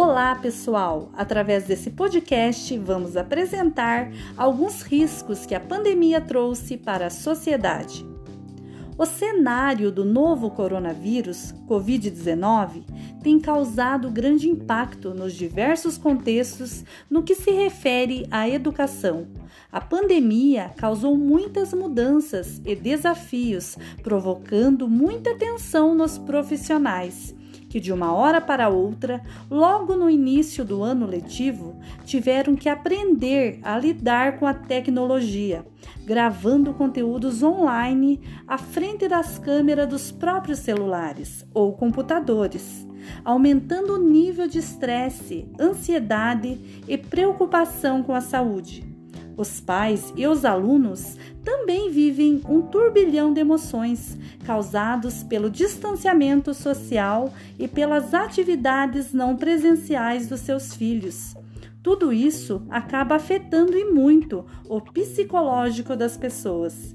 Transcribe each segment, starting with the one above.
Olá, pessoal! Através desse podcast, vamos apresentar alguns riscos que a pandemia trouxe para a sociedade. O cenário do novo coronavírus, Covid-19, tem causado grande impacto nos diversos contextos no que se refere à educação. A pandemia causou muitas mudanças e desafios, provocando muita tensão nos profissionais que de uma hora para outra, logo no início do ano letivo, tiveram que aprender a lidar com a tecnologia, gravando conteúdos online à frente das câmeras dos próprios celulares ou computadores, aumentando o nível de estresse, ansiedade e preocupação com a saúde. Os pais e os alunos também vivem um turbilhão de emoções causados pelo distanciamento social e pelas atividades não presenciais dos seus filhos. Tudo isso acaba afetando e muito o psicológico das pessoas.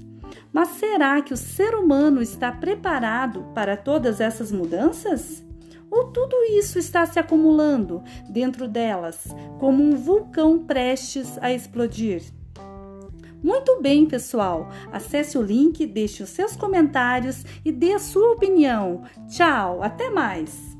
Mas será que o ser humano está preparado para todas essas mudanças? Ou tudo isso está se acumulando dentro delas, como um vulcão prestes a explodir? Muito bem, pessoal. Acesse o link, deixe os seus comentários e dê a sua opinião. Tchau, até mais!